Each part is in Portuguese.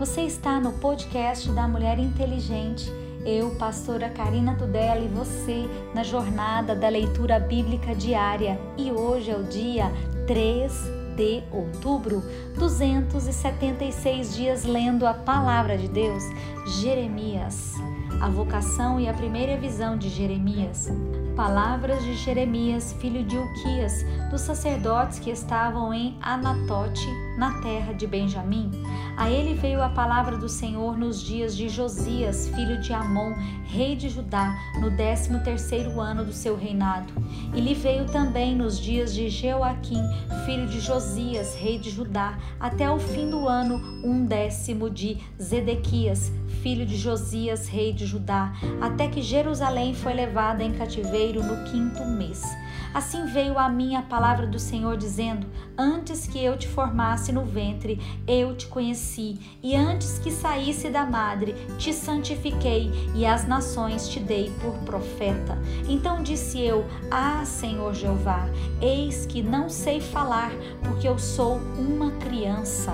Você está no podcast da Mulher Inteligente. Eu, pastora Karina Tudela e você na jornada da leitura bíblica diária. E hoje é o dia 3 de outubro, 276 dias lendo a palavra de Deus, Jeremias. A vocação e a primeira visão de Jeremias. Palavras de Jeremias, filho de Uquias, dos sacerdotes que estavam em Anatote, na terra de Benjamim. A ele veio a palavra do Senhor nos dias de Josias, filho de Amon, rei de Judá, no décimo terceiro ano do seu reinado. E lhe veio também nos dias de Jeoaquim, filho de Josias, rei de Judá, até o fim do ano um décimo de Zedequias, filho de Josias, rei de Judá, até que Jerusalém foi levada em cativeiro no quinto mês. Assim veio a mim a palavra do Senhor, dizendo: Antes que eu te formasse no ventre, eu te conheci, e antes que saísse da madre, te santifiquei, e as nações te dei por profeta. Então disse eu: Ah, Senhor Jeová, eis que não sei falar, porque eu sou uma criança.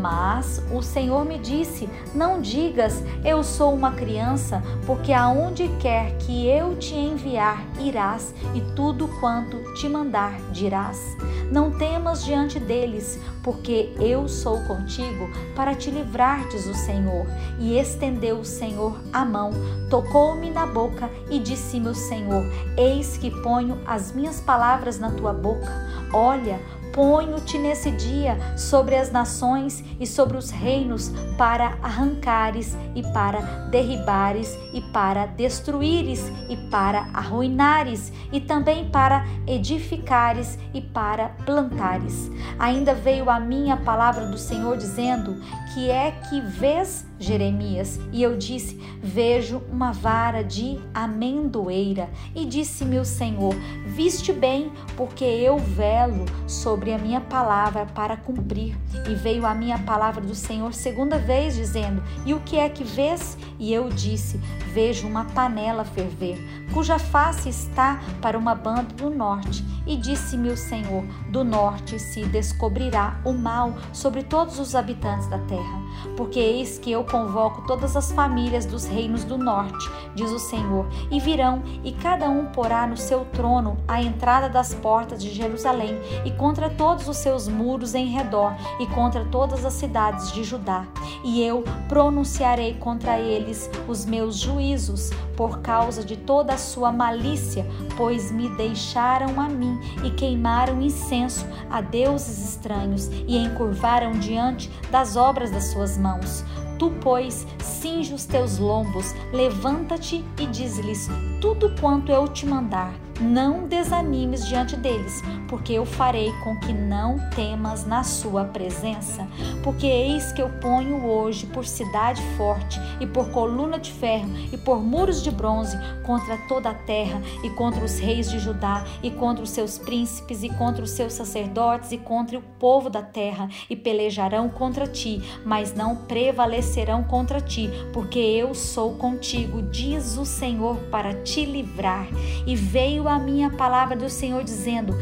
Mas o Senhor me disse: Não digas, eu sou uma criança, porque aonde quer que eu te enviar, irás, e tudo quanto quanto te mandar, dirás. Não temas diante deles, porque eu sou contigo para te livrar, diz o Senhor. E estendeu o Senhor a mão, tocou-me na boca e disse-me o Senhor: Eis que ponho as minhas palavras na tua boca. Olha, Ponho-te nesse dia sobre as nações e sobre os reinos para arrancares e para derribares e para destruíres e para arruinares e também para edificares e para plantares. Ainda veio a mim a palavra do Senhor dizendo: Que é que vês Jeremias, e eu disse: Vejo uma vara de amendoeira. E disse-me o Senhor: Viste bem, porque eu velo sobre a minha palavra para cumprir. E veio a minha palavra do Senhor segunda vez, dizendo: E o que é que vês? E eu disse: Vejo uma panela ferver, cuja face está para uma banda do norte. E disse-me o Senhor: Do norte se descobrirá o mal sobre todos os habitantes da terra. Porque eis que eu convoco todas as famílias dos reinos do norte, diz o Senhor, e virão, e cada um porá no seu trono a entrada das portas de Jerusalém, e contra todos os seus muros em redor, e contra todas as cidades de Judá. E eu pronunciarei contra eles os meus juízos, por causa de toda a sua malícia, pois me deixaram a mim e queimaram incenso a deuses estranhos e encurvaram diante das obras das suas mãos. Tu, pois, cinge os teus lombos, levanta-te e diz-lhes tudo quanto eu te mandar não desanimes diante deles, porque eu farei com que não temas na sua presença. Porque eis que eu ponho hoje por cidade forte, e por coluna de ferro, e por muros de bronze, contra toda a terra, e contra os reis de Judá, e contra os seus príncipes, e contra os seus sacerdotes, e contra o povo da terra, e pelejarão contra ti, mas não prevalecerão contra ti, porque eu sou contigo, diz o Senhor, para te livrar. E veio a minha palavra do Senhor, dizendo: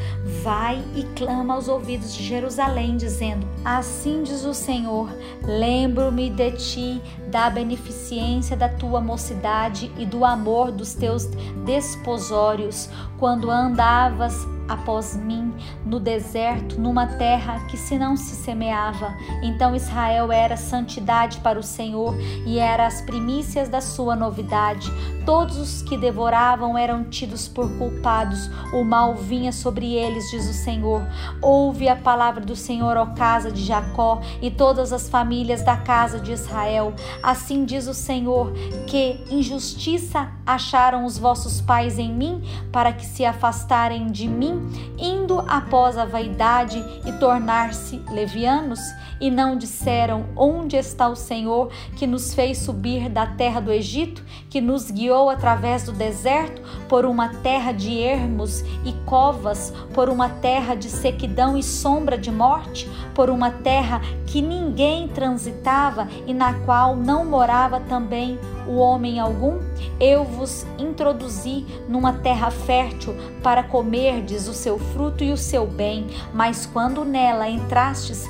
Vai e clama aos ouvidos de Jerusalém, dizendo: Assim diz o Senhor: Lembro-me de ti, da beneficência da tua mocidade e do amor dos teus desposórios, quando andavas após mim no deserto, numa terra que se não se semeava. Então Israel era santidade para o Senhor e era as primícias da sua novidade. Todos os que devoravam eram tidos por culpados, o mal vinha sobre eles, diz o Senhor. Ouve a palavra do Senhor, ó casa de Jacó, e todas as famílias da casa de Israel. Assim diz o Senhor: que injustiça acharam os vossos pais em mim, para que se afastarem de mim indo após a vaidade e tornar-se levianos? E não disseram: Onde está o Senhor que nos fez subir da terra do Egito, que nos guiou através do deserto, por uma terra de ermos e covas, por uma terra de sequidão e sombra de morte, por uma terra que ninguém transitava e na qual não morava também o homem algum? Eu vos introduzi numa terra fértil para comerdes o seu fruto e o seu bem, mas quando nela entrastes,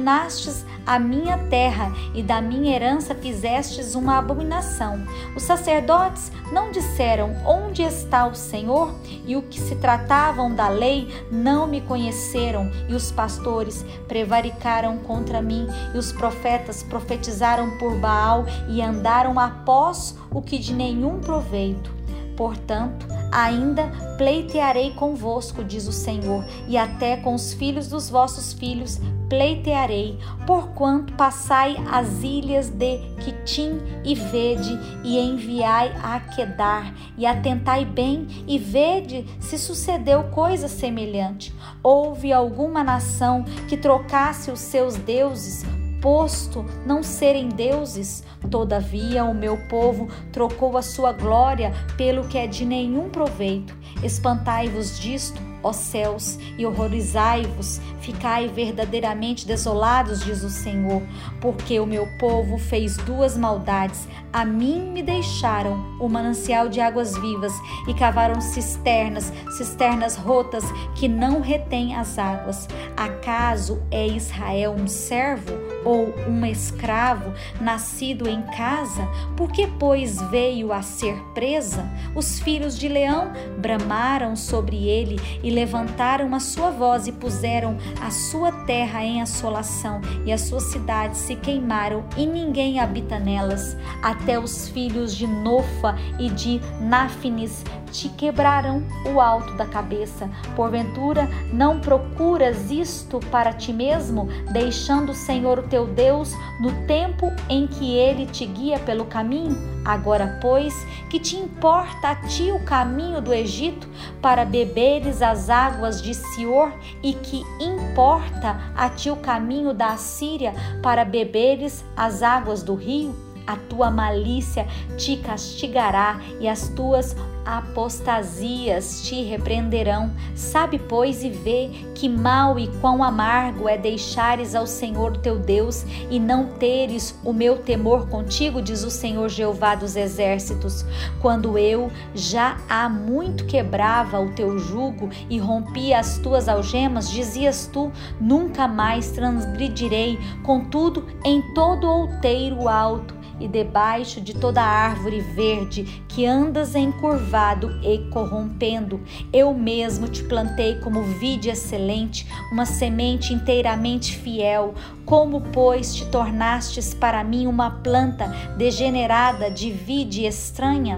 contaminastes a minha terra e da minha herança fizestes uma abominação. Os sacerdotes não disseram onde está o Senhor, e o que se tratavam da lei não me conheceram, e os pastores prevaricaram contra mim, e os profetas profetizaram por Baal e andaram após o que de nenhum proveito. Portanto, ainda pleitearei convosco, diz o Senhor, e até com os filhos dos vossos filhos pleitearei, porquanto passai as ilhas de Quitim e vede, e enviai a Quedar, e atentai bem e vede se sucedeu coisa semelhante. Houve alguma nação que trocasse os seus deuses posto não serem deuses. Todavia, o meu povo trocou a sua glória pelo que é de nenhum proveito. Espantai-vos disto, ó céus, e horrorizai-vos, ficai verdadeiramente desolados, diz o Senhor, porque o meu povo fez duas maldades. A mim me deixaram o manancial de águas vivas e cavaram cisternas, cisternas rotas que não retêm as águas. Acaso é Israel um servo ou um escravo nascido em casa? Por que, pois, veio a ser presa? Os filhos de leão bramaram sobre ele e levantaram a sua voz e puseram a sua terra em assolação, e as suas cidades se queimaram, e ninguém habita nelas. Até os filhos de Nofa e de Náfines te quebrarão o alto da cabeça. Porventura, não procuras isto para ti mesmo, deixando o Senhor o teu Deus no tempo em que ele te guia pelo caminho? Agora, pois, que te importa a ti o caminho do Egito para beberes as águas de Sior e que importa a ti o caminho da Assíria para beberes as águas do rio? A tua malícia te castigará e as tuas apostasias te repreenderão. Sabe, pois, e vê que mal e quão amargo é deixares ao Senhor teu Deus e não teres o meu temor contigo, diz o Senhor Jeová dos exércitos. Quando eu já há muito quebrava o teu jugo e rompia as tuas algemas, dizias tu: nunca mais transgredirei. Contudo, em todo outeiro alto e debaixo de toda árvore verde que andas encurvado e corrompendo. Eu mesmo te plantei como vide excelente, uma semente inteiramente fiel. Como, pois, te tornastes para mim uma planta degenerada de vide estranha?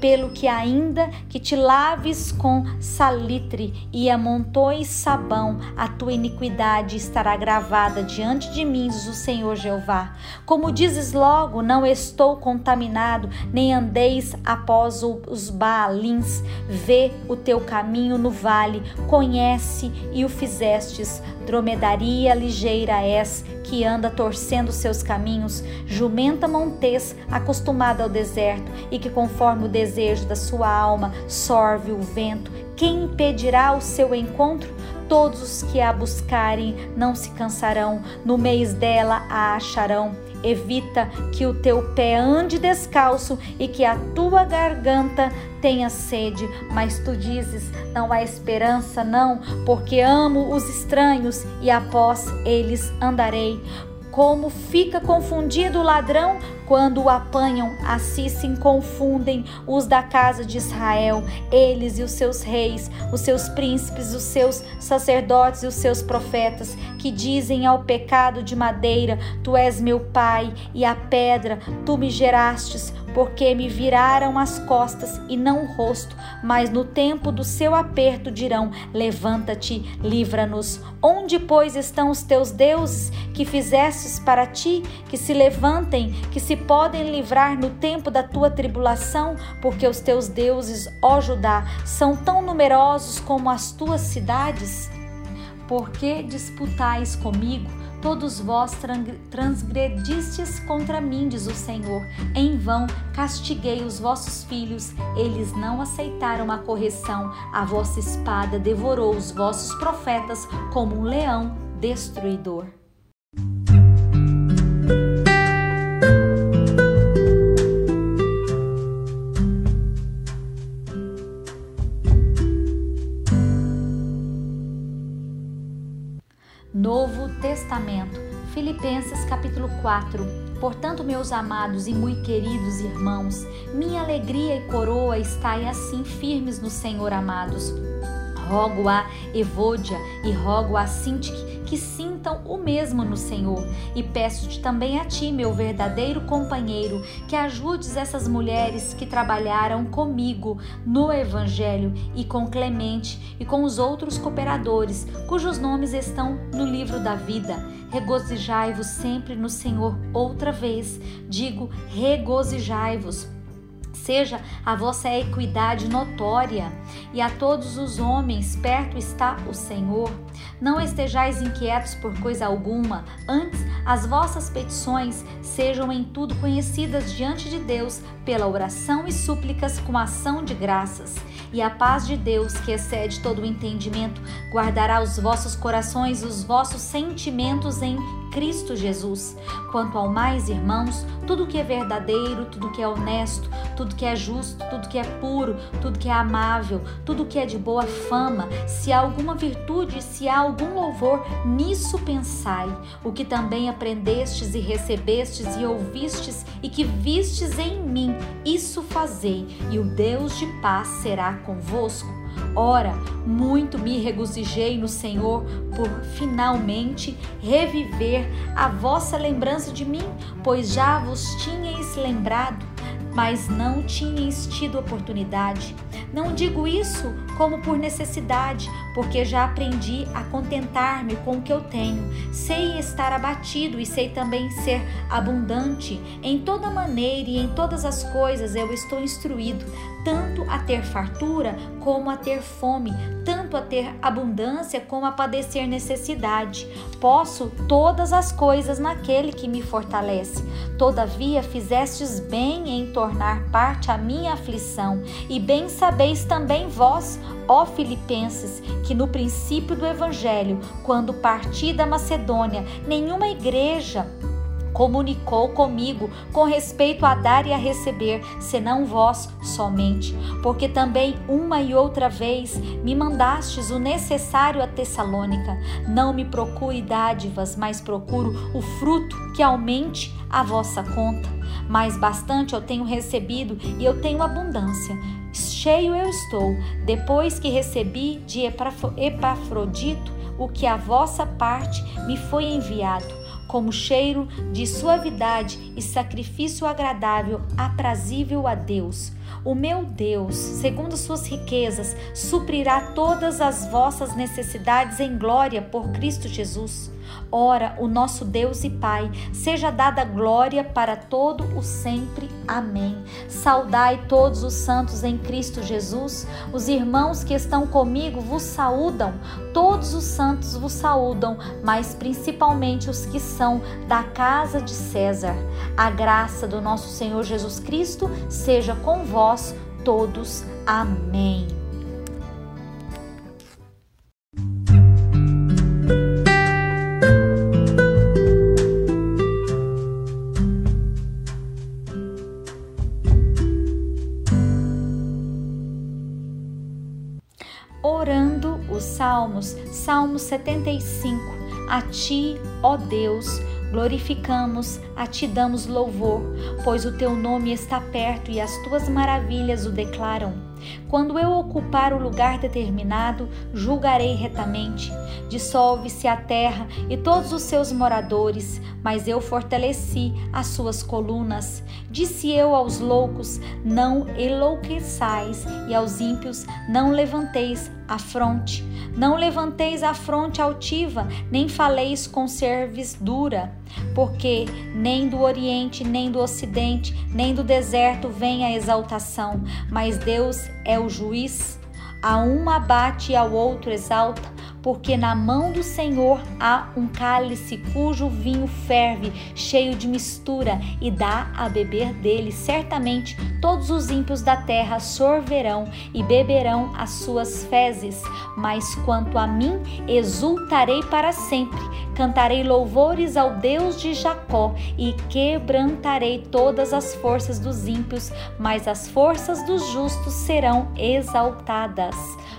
Pelo que ainda que te laves com salitre e amontoes sabão, a tua iniquidade estará gravada diante de mim, diz o Senhor Jeová. Como dizes logo, não estou contaminado, nem andeis após os Baalins. Vê o teu caminho no vale, conhece e o fizestes. Dromedaria ligeira és que anda torcendo seus caminhos, jumenta montês acostumada ao deserto e que, conforme o desejo da sua alma, sorve o vento. Quem impedirá o seu encontro? Todos os que a buscarem não se cansarão, no mês dela a acharão. Evita que o teu pé ande descalço e que a tua garganta tenha sede. Mas tu dizes: não há esperança, não, porque amo os estranhos e após eles andarei. Como fica confundido o ladrão quando o apanham, assim se confundem os da casa de Israel, eles e os seus reis, os seus príncipes, os seus sacerdotes e os seus profetas, que dizem ao pecado de madeira: Tu és meu pai, e a pedra, tu me gerastes porque me viraram as costas e não o rosto, mas no tempo do seu aperto dirão: Levanta-te, livra-nos. Onde, pois, estão os teus deuses que fizestes para ti, que se levantem, que se podem livrar no tempo da tua tribulação? Porque os teus deuses, ó Judá, são tão numerosos como as tuas cidades? Por que disputais comigo? Todos vós transgredistes contra mim, diz o Senhor. Em vão castiguei os vossos filhos, eles não aceitaram a correção. A vossa espada devorou os vossos profetas como um leão destruidor. Filipenses capítulo 4. Portanto, meus amados e muito queridos irmãos, minha alegria e coroa estai assim firmes no Senhor, amados. Rogo a Evôdia e rogo a Sintique que sintam o mesmo no Senhor. E peço-te também a ti, meu verdadeiro companheiro, que ajudes essas mulheres que trabalharam comigo no Evangelho e com Clemente e com os outros cooperadores, cujos nomes estão no livro da vida. Regozijai-vos sempre no Senhor. Outra vez, digo, regozijai-vos seja a vossa equidade notória, e a todos os homens perto está o Senhor. Não estejais inquietos por coisa alguma, antes as vossas petições sejam em tudo conhecidas diante de Deus pela oração e súplicas com ação de graças. E a paz de Deus, que excede todo o entendimento, guardará os vossos corações e os vossos sentimentos em Cristo Jesus. Quanto ao mais, irmãos, tudo que é verdadeiro, tudo que é honesto, tudo que é justo, tudo que é puro, tudo que é amável, tudo que é de boa fama, se há alguma virtude, se há algum louvor, nisso pensai. O que também aprendestes e recebestes e ouvistes e que vistes em mim, isso fazei, e o Deus de paz será convosco. Ora, muito me regozijei no Senhor por finalmente reviver a vossa lembrança de mim, pois já vos tinhais lembrado, mas não tinhais tido oportunidade. Não digo isso como por necessidade, porque já aprendi a contentar-me com o que eu tenho. Sei estar abatido e sei também ser abundante. Em toda maneira e em todas as coisas eu estou instruído, tanto a ter fartura como a ter fome, tanto a ter abundância como a padecer necessidade. Posso todas as coisas naquele que me fortalece. Todavia fizestes bem em tornar parte a minha aflição, e bem sabeis também vós, ó Filipenses, que no princípio do evangelho, quando parti da Macedônia, nenhuma igreja comunicou comigo com respeito a dar e a receber, senão vós somente, porque também uma e outra vez me mandastes o necessário a Tessalônica. Não me procure dádivas, mas procuro o fruto que aumente a vossa conta. Mas bastante eu tenho recebido e eu tenho abundância. Cheio eu estou, depois que recebi de Epafrodito o que a vossa parte me foi enviado como cheiro de suavidade e sacrifício agradável, aprazível a Deus. O meu Deus, segundo suas riquezas, suprirá todas as vossas necessidades em glória por Cristo Jesus. Ora, o nosso Deus e Pai, seja dada glória para todo o sempre. Amém. Saudai todos os santos em Cristo Jesus. Os irmãos que estão comigo vos saúdam. Todos os santos vos saúdam, mas principalmente os que são da casa de César. A graça do nosso Senhor Jesus Cristo seja com vós todos. Amém. orando os salmos, Salmo 75. A ti, ó Deus, glorificamos, a ti damos louvor, pois o teu nome está perto e as tuas maravilhas o declaram. Quando eu ocupar o lugar determinado, julgarei retamente. Dissolve-se a terra e todos os seus moradores, mas eu fortaleci as suas colunas. Disse eu aos loucos: Não enlouqueçais, e aos ímpios: Não levanteis a fronte. Não levanteis a fronte altiva, nem faleis com cerviz dura, porque nem do Oriente, nem do Ocidente, nem do deserto vem a exaltação, mas Deus é o juiz. A um abate e ao outro exalta porque na mão do Senhor há um cálice cujo vinho ferve, cheio de mistura, e dá a beber dele. Certamente todos os ímpios da terra sorverão e beberão as suas fezes. Mas quanto a mim, exultarei para sempre, cantarei louvores ao Deus de Jacó e quebrantarei todas as forças dos ímpios, mas as forças dos justos serão exaltadas.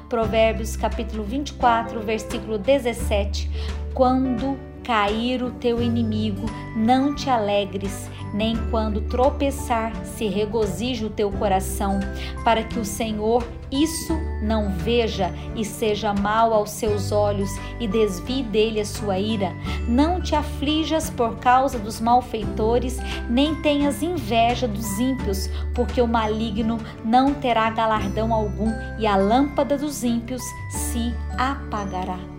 Provérbios capítulo 24, versículo 17. Quando cair o teu inimigo, não te alegres, nem quando tropeçar se regozije o teu coração, para que o Senhor isso não veja e seja mal aos seus olhos e desvie dele a sua ira. Não te aflijas por causa dos malfeitores, nem tenhas inveja dos ímpios, porque o maligno não terá galardão algum e a lâmpada dos ímpios se apagará.